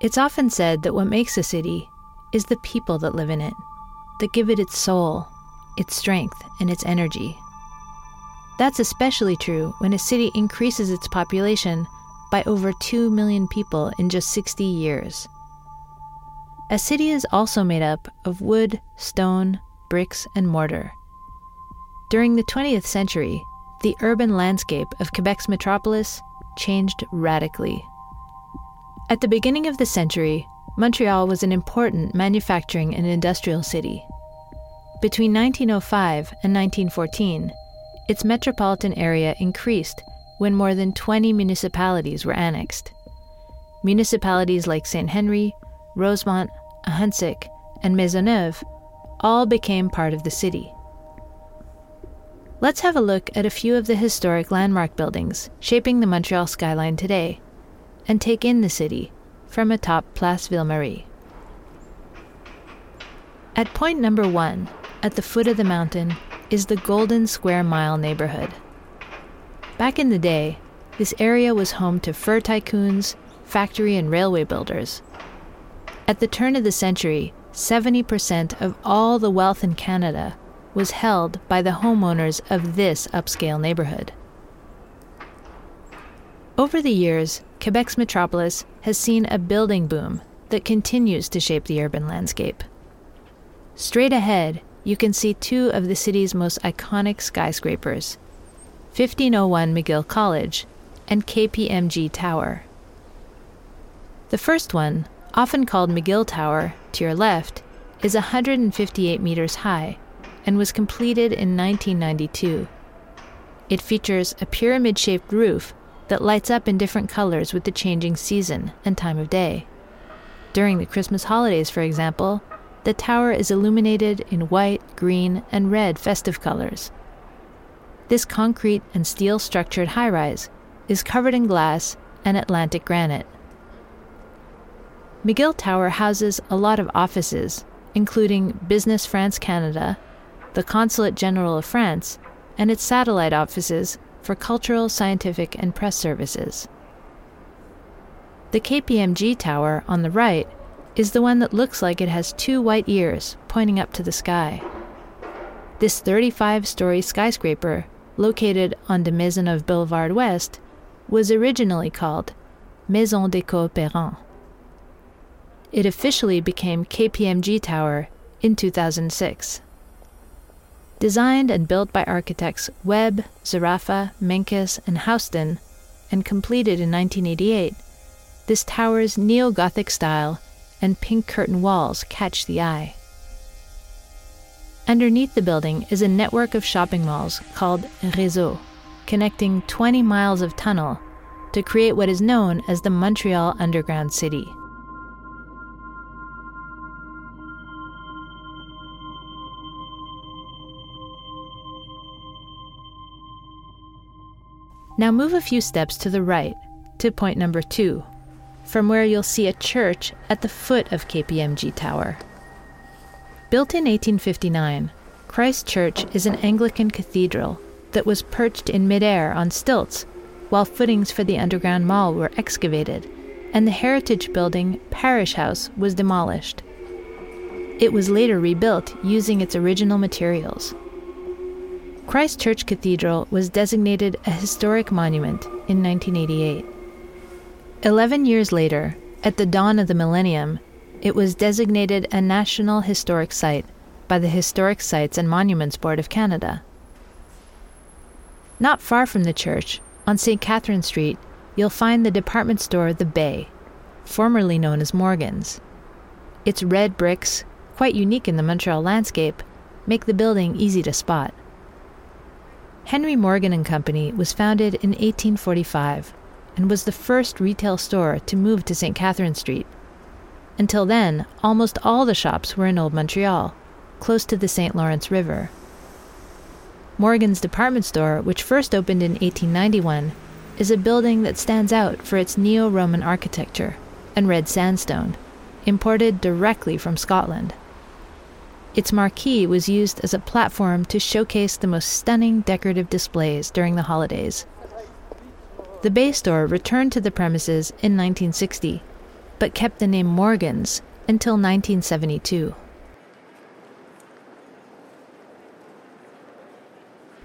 It's often said that what makes a city is the people that live in it, that give it its soul, its strength, and its energy. That's especially true when a city increases its population by over 2 million people in just 60 years. A city is also made up of wood, stone, bricks, and mortar. During the 20th century, the urban landscape of Quebec's metropolis changed radically. At the beginning of the century, Montreal was an important manufacturing and industrial city. Between 1905 and 1914, its metropolitan area increased when more than 20 municipalities were annexed. Municipalities like St. Henry, Rosemont, Ahuntsic, and Maisonneuve all became part of the city. Let's have a look at a few of the historic landmark buildings shaping the Montreal skyline today and take in the city from atop Place Ville Marie. At point number one, at the foot of the mountain, is the Golden Square Mile neighborhood. Back in the day, this area was home to fur tycoons, factory and railway builders. At the turn of the century, 70% of all the wealth in Canada was held by the homeowners of this upscale neighborhood. Over the years, Quebec's metropolis has seen a building boom that continues to shape the urban landscape. Straight ahead, you can see two of the city's most iconic skyscrapers 1501 McGill College and KPMG Tower. The first one, often called McGill Tower, to your left, is 158 meters high and was completed in 1992. It features a pyramid shaped roof that lights up in different colors with the changing season and time of day. During the Christmas holidays, for example, the tower is illuminated in white, green, and red festive colors. This concrete and steel structured high rise is covered in glass and Atlantic granite. McGill Tower houses a lot of offices, including Business France Canada, the Consulate General of France, and its satellite offices for cultural, scientific, and press services. The KPMG tower on the right is the one that looks like it has two white ears pointing up to the sky. This 35 story skyscraper, located on the de Maisonneuve Boulevard West, was originally called Maison des Coopérants. It officially became KPMG Tower in 2006. Designed and built by architects Webb, Zerafa, Menkes, and Housden, and completed in 1988, this tower's neo Gothic style and pink curtain walls catch the eye. Underneath the building is a network of shopping malls called RÉSO, connecting 20 miles of tunnel to create what is known as the Montreal Underground City. Now move a few steps to the right to point number two, from where you'll see a church at the foot of KPMG Tower. Built in 1859, Christ Church is an Anglican cathedral that was perched in midair on stilts while footings for the underground mall were excavated, and the heritage building Parish House was demolished. It was later rebuilt using its original materials. Christ Church Cathedral was designated a historic monument in 1988. Eleven years later, at the dawn of the millennium, it was designated a National Historic Site by the Historic Sites and Monuments Board of Canada. Not far from the church, on St. Catherine Street, you'll find the department store The Bay, formerly known as Morgan's. Its red bricks, quite unique in the Montreal landscape, make the building easy to spot. Henry Morgan and Company was founded in 1845 and was the first retail store to move to St. Catherine Street. Until then, almost all the shops were in Old Montreal, close to the St. Lawrence River. Morgan's department store, which first opened in 1891, is a building that stands out for its neo Roman architecture and red sandstone, imported directly from Scotland. Its marquee was used as a platform to showcase the most stunning decorative displays during the holidays. The Bay Store returned to the premises in 1960 but kept the name Morgans until 1972.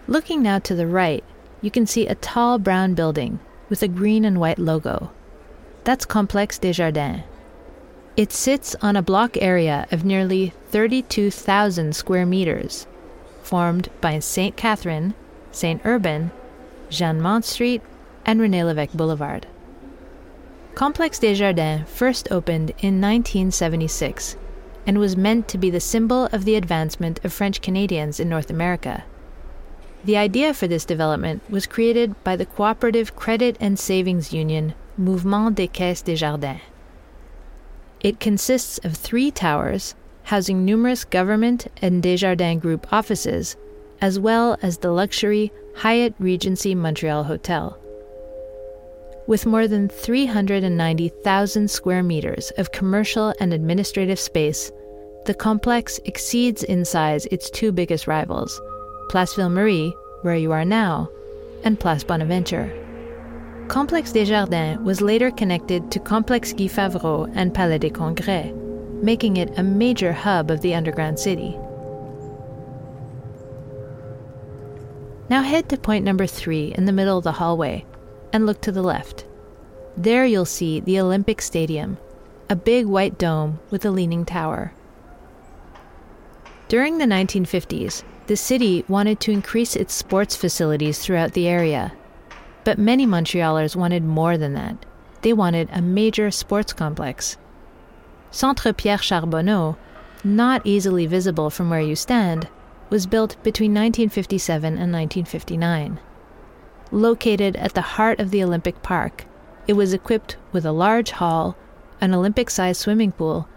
Looking now to the right, you can see a tall brown building with a green and white logo. That's Complexe Desjardins. It sits on a block area of nearly 32,000 square meters, formed by St. Catherine, St. Urban, Jeanne Mance Street, and René Lévesque Boulevard. Complexe Desjardins first opened in 1976 and was meant to be the symbol of the advancement of French Canadians in North America. The idea for this development was created by the cooperative credit and savings union Mouvement des Caisses Desjardins. It consists of three towers housing numerous government and Desjardins Group offices, as well as the luxury Hyatt Regency Montreal Hotel. With more than 390,000 square meters of commercial and administrative space, the complex exceeds in size its two biggest rivals Place Ville Marie, where you are now, and Place Bonaventure. Complexe Desjardins was later connected to Complexe Guy Favreau and Palais des Congrès, making it a major hub of the underground city. Now head to point number three in the middle of the hallway and look to the left. There you'll see the Olympic Stadium, a big white dome with a leaning tower. During the 1950s, the city wanted to increase its sports facilities throughout the area. But many Montrealers wanted more than that. They wanted a major sports complex. Centre Pierre Charbonneau, not easily visible from where you stand, was built between 1957 and 1959. Located at the heart of the Olympic Park, it was equipped with a large hall, an Olympic sized swimming pool,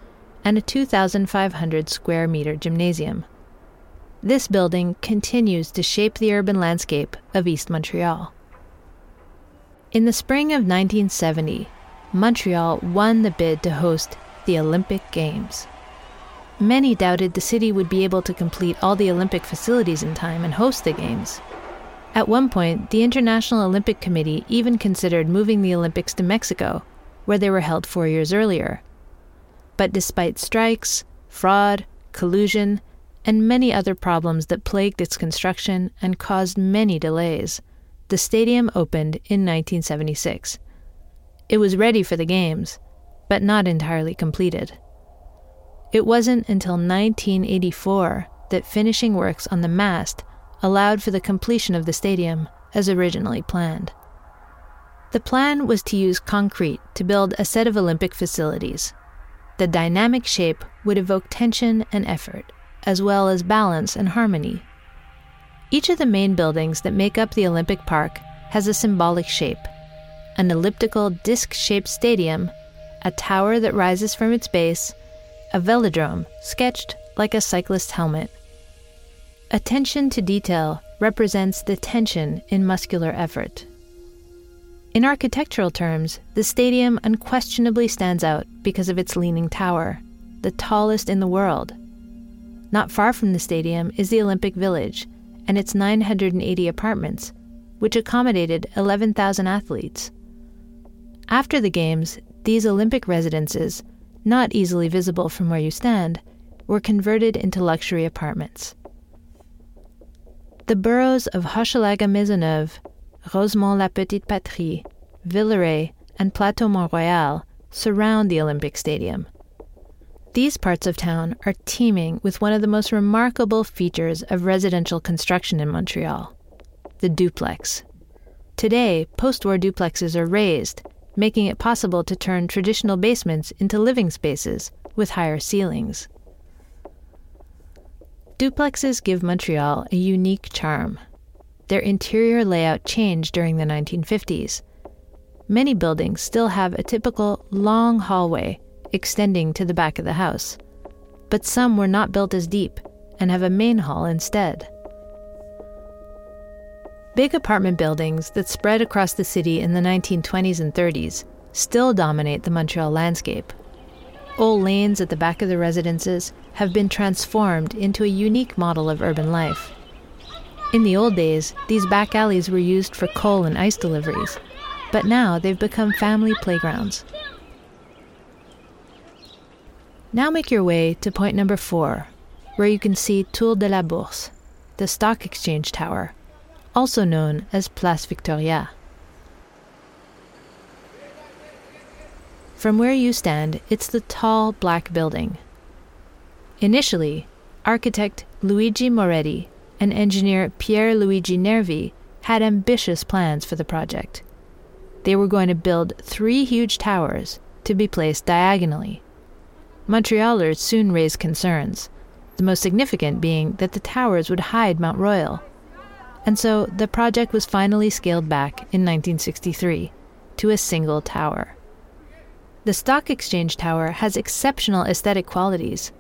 and a 2,500 square meter gymnasium. This building continues to shape the urban landscape of East Montreal. In the spring of 1970, Montreal won the bid to host the Olympic Games. Many doubted the city would be able to complete all the Olympic facilities in time and host the Games. At one point, the International Olympic Committee even considered moving the Olympics to Mexico, where they were held four years earlier. But despite strikes, fraud, collusion, and many other problems that plagued its construction and caused many delays, the stadium opened in 1976. It was ready for the Games, but not entirely completed. It wasn't until 1984 that finishing works on the mast allowed for the completion of the stadium as originally planned. The plan was to use concrete to build a set of Olympic facilities. The dynamic shape would evoke tension and effort as well as balance and harmony. Each of the main buildings that make up the Olympic Park has a symbolic shape an elliptical disc shaped stadium, a tower that rises from its base, a velodrome sketched like a cyclist's helmet. Attention to detail represents the tension in muscular effort. In architectural terms, the stadium unquestionably stands out because of its leaning tower, the tallest in the world. Not far from the stadium is the Olympic Village and its 980 apartments, which accommodated 11,000 athletes. After the Games, these Olympic residences, not easily visible from where you stand, were converted into luxury apartments. The boroughs of Hochelaga Maisonneuve, Rosemont La Petite Patrie, Villeray, and Plateau Mont Royal surround the Olympic Stadium. These parts of town are teeming with one of the most remarkable features of residential construction in Montreal the duplex. Today, post war duplexes are raised, making it possible to turn traditional basements into living spaces with higher ceilings. Duplexes give Montreal a unique charm. Their interior layout changed during the 1950s. Many buildings still have a typical long hallway extending to the back of the house, but some were not built as deep and have a main hall instead. Big apartment buildings that spread across the city in the 1920s and 30s still dominate the Montreal landscape. Old lanes at the back of the residences have been transformed into a unique model of urban life. In the old days, these back alleys were used for coal and ice deliveries, but now they've become family playgrounds Now make your way to point number four, where you can see Tour de la Bourse, the stock exchange tower, also known as Place Victoria. From where you stand, it's the tall black building. Initially, architect Luigi Moretti and engineer Pier Luigi Nervi had ambitious plans for the project. They were going to build three huge towers to be placed diagonally. Montrealers soon raised concerns, the most significant being that the towers would hide Mount Royal. And so the project was finally scaled back in 1963 to a single tower. The Stock Exchange Tower has exceptional aesthetic qualities.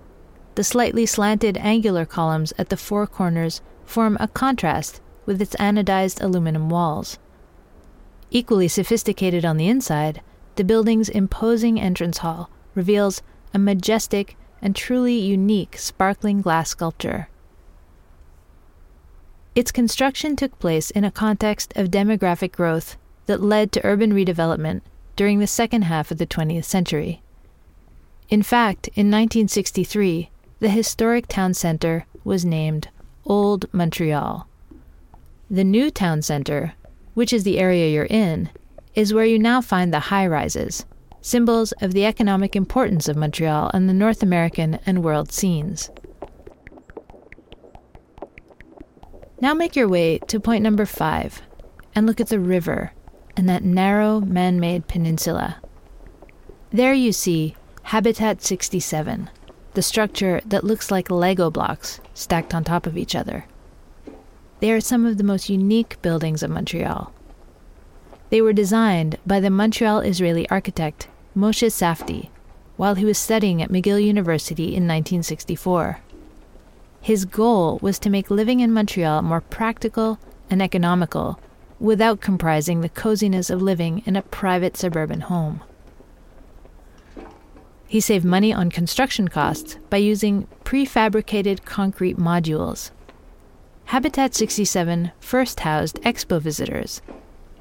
The slightly slanted angular columns at the four corners form a contrast with its anodized aluminum walls. Equally sophisticated on the inside, the building's imposing entrance hall reveals a majestic and truly unique sparkling glass sculpture. Its construction took place in a context of demographic growth that led to urban redevelopment during the second half of the 20th century. In fact, in 1963, the historic town center was named Old Montreal. The new town center, which is the area you're in, is where you now find the high rises, symbols of the economic importance of Montreal on the North American and world scenes. Now make your way to point number five and look at the river and that narrow man made peninsula. There you see Habitat 67, the structure that looks like Lego blocks stacked on top of each other. They are some of the most unique buildings of Montreal. They were designed by the Montreal Israeli architect Moshe Safdie while he was studying at McGill University in 1964. His goal was to make living in Montreal more practical and economical without comprising the coziness of living in a private suburban home. He saved money on construction costs by using prefabricated concrete modules. Habitat 67 first housed expo visitors.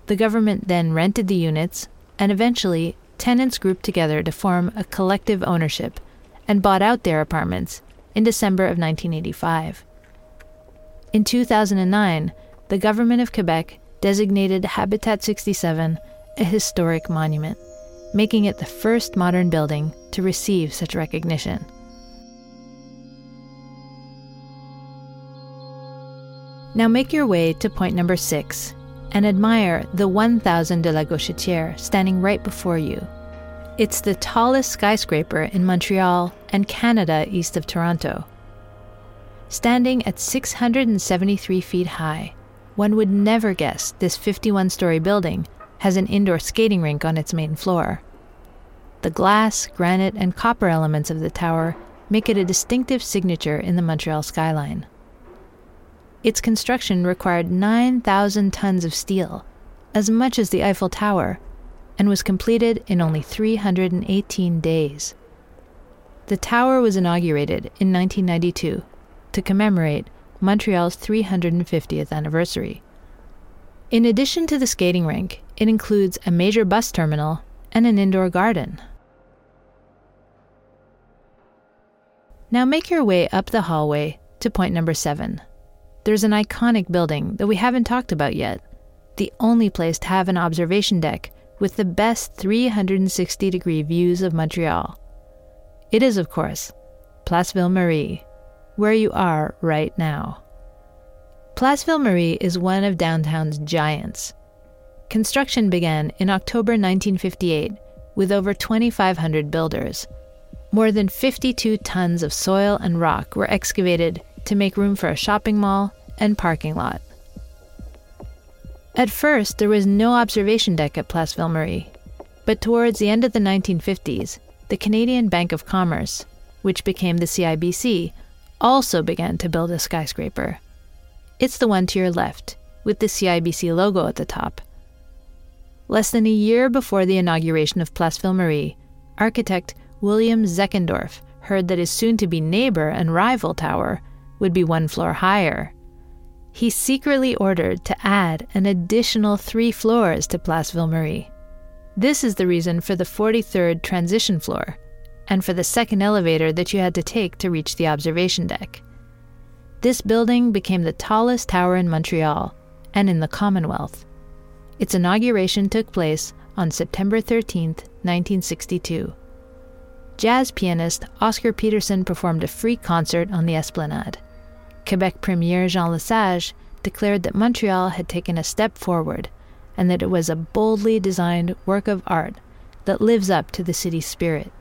The government then rented the units, and eventually, tenants grouped together to form a collective ownership and bought out their apartments in December of 1985. In 2009, the government of Quebec designated Habitat 67 a historic monument, making it the first modern building to receive such recognition. Now make your way to point number six and admire the 1000 de la Gauchetière standing right before you. It's the tallest skyscraper in Montreal and Canada east of Toronto. Standing at 673 feet high, one would never guess this 51 story building has an indoor skating rink on its main floor. The glass, granite, and copper elements of the tower make it a distinctive signature in the Montreal skyline. Its construction required 9,000 tons of steel, as much as the Eiffel Tower, and was completed in only 318 days. The tower was inaugurated in 1992 to commemorate Montreal's 350th anniversary. In addition to the skating rink, it includes a major bus terminal and an indoor garden. Now make your way up the hallway to point number seven. There's an iconic building that we haven't talked about yet, the only place to have an observation deck with the best 360 degree views of Montreal. It is, of course, Place Ville Marie where you are right now. Place Ville Marie is one of downtown's giants. Construction began in October 1958 with over 2,500 builders. More than 52 tons of soil and rock were excavated to make room for a shopping mall and parking lot. At first, there was no observation deck at Place Ville Marie, but towards the end of the 1950s, the Canadian Bank of Commerce, which became the CIBC, also began to build a skyscraper. It's the one to your left, with the CIBC logo at the top. Less than a year before the inauguration of Place Ville Marie, architect William Zeckendorf heard that his soon to be neighbor and rival tower would be one floor higher. He secretly ordered to add an additional three floors to Place Ville Marie. This is the reason for the 43rd transition floor, and for the second elevator that you had to take to reach the observation deck. This building became the tallest tower in Montreal and in the Commonwealth. Its inauguration took place on September 13, 1962. Jazz pianist Oscar Peterson performed a free concert on the Esplanade. Quebec Premier Jean Lesage declared that Montreal had taken a step forward and that it was a boldly designed work of art that lives up to the city's spirit.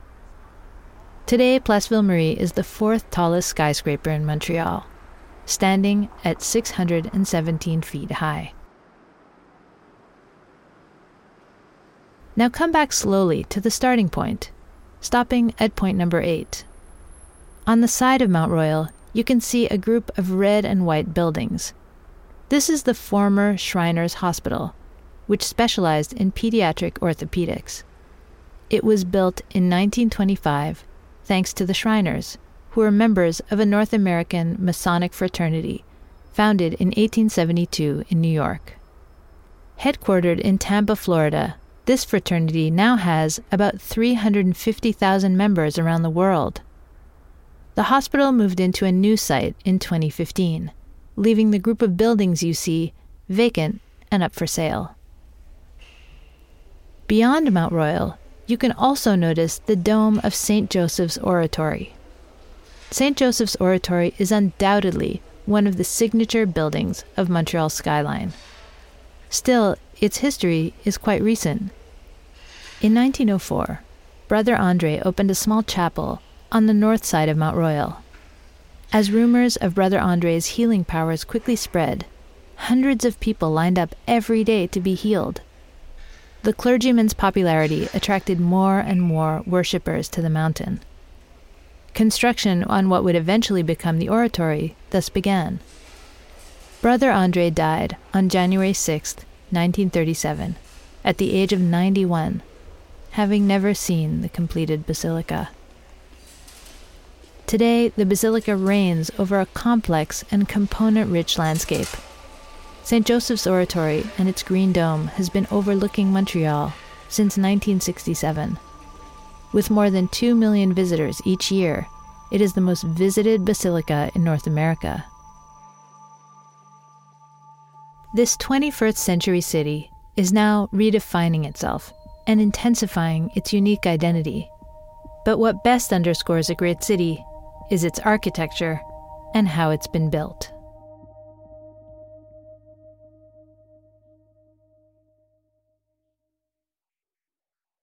Today, Place Ville Marie is the fourth tallest skyscraper in Montreal, standing at 617 feet high. Now come back slowly to the starting point, stopping at point number eight. On the side of Mount Royal, you can see a group of red and white buildings. This is the former Shriners Hospital, which specialized in pediatric orthopedics. It was built in 1925 thanks to the Shriners, who were members of a North American Masonic fraternity founded in 1872 in New York. Headquartered in Tampa, Florida, this fraternity now has about 350,000 members around the world. The hospital moved into a new site in 2015, leaving the group of buildings you see vacant and up for sale. Beyond Mount Royal, you can also notice the dome of St. Joseph's Oratory. St. Joseph's Oratory is undoubtedly one of the signature buildings of Montreal's skyline. Still, its history is quite recent. In 1904, Brother Andre opened a small chapel on the north side of Mount Royal. As rumors of Brother Andre's healing powers quickly spread, hundreds of people lined up every day to be healed. The clergyman's popularity attracted more and more worshippers to the mountain. Construction on what would eventually become the oratory thus began. Brother Andre died on January 6, 1937, at the age of 91, having never seen the completed basilica. Today, the basilica reigns over a complex and component rich landscape St. Joseph's Oratory and its green dome has been overlooking Montreal since 1967. With more than 2 million visitors each year, it is the most visited basilica in North America. This 21st century city is now redefining itself and intensifying its unique identity. But what best underscores a great city is its architecture and how it's been built.